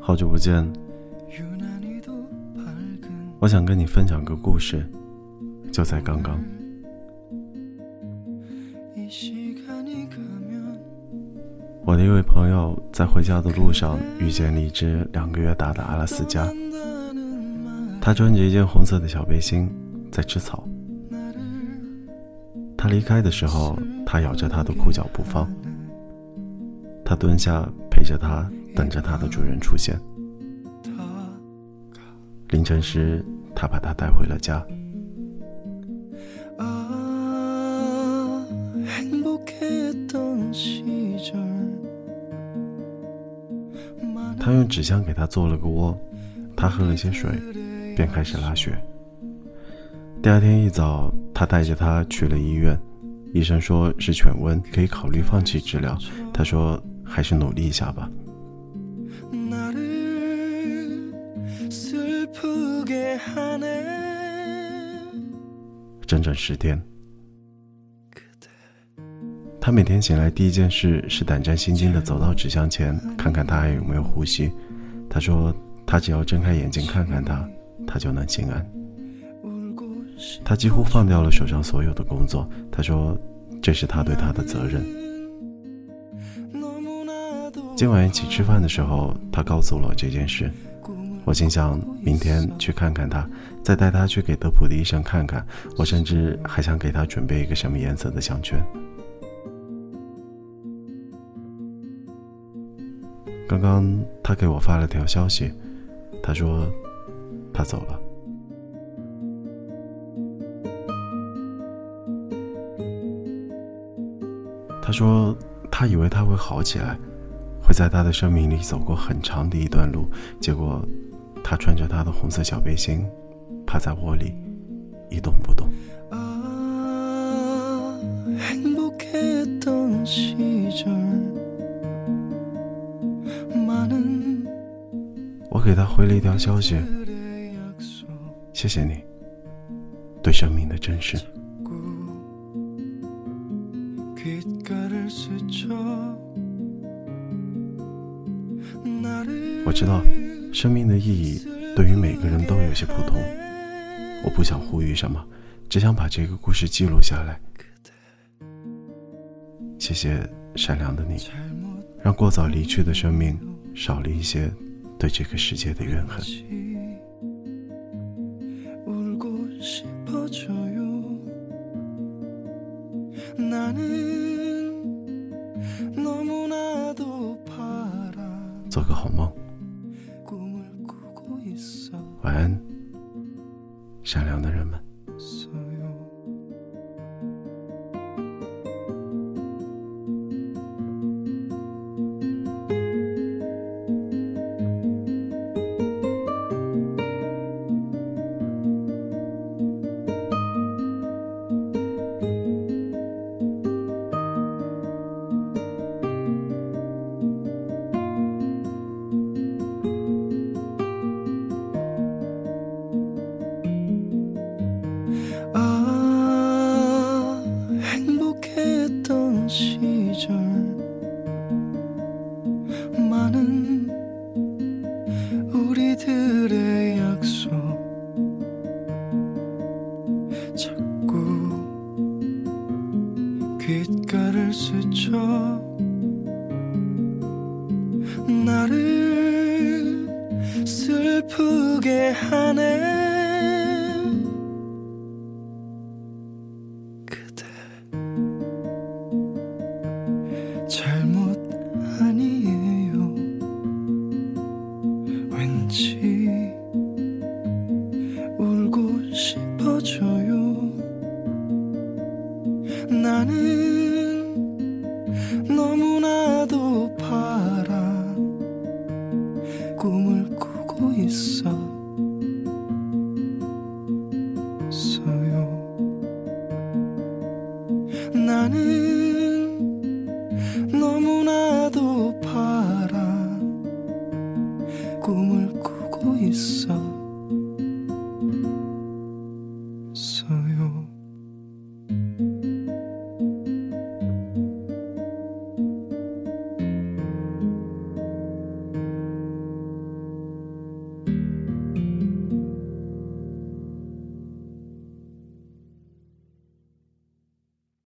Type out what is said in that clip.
好久不见，我想跟你分享个故事，就在刚刚。我的一位朋友在回家的路上遇见了一只两个月大的阿拉斯加，他穿着一件红色的小背心，在吃草。他离开的时候，他咬着他的裤脚不放。他蹲下陪着他，等着他的主人出现。凌晨时，他把他带回了家。他用纸箱给他做了个窝，他喝了些水，便开始拉血。第二天一早，他带着他去了医院，医生说是犬瘟，可以考虑放弃治疗。他说还是努力一下吧。整整十天，他每天醒来第一件事是胆战心惊的走到纸箱前，看看他还有没有呼吸。他说他只要睁开眼睛看看他，他就能心安。他几乎放掉了手上所有的工作。他说：“这是他对他的责任。”今晚一起吃饭的时候，他告诉了我这件事。我心想，明天去看看他，再带他去给德普的医生看看。我甚至还想给他准备一个什么颜色的项圈。刚刚他给我发了条消息，他说他走了。他说：“他以为他会好起来，会在他的生命里走过很长的一段路。结果，他穿着他的红色小背心，趴在窝里，一动不动。”我给他回了一条消息：“谢谢你，对生命的珍视。”我知道，生命的意义对于每个人都有些不同。我不想呼吁什么，只想把这个故事记录下来。谢谢善良的你，让过早离去的生命少了一些对这个世界的怨恨。做个好梦，晚安，善良的人们。 귓가를 스쳐 나를 슬프게 하네. 왠지 울고 싶어져 나는 너무나도 파란 꿈을 꾸고 있어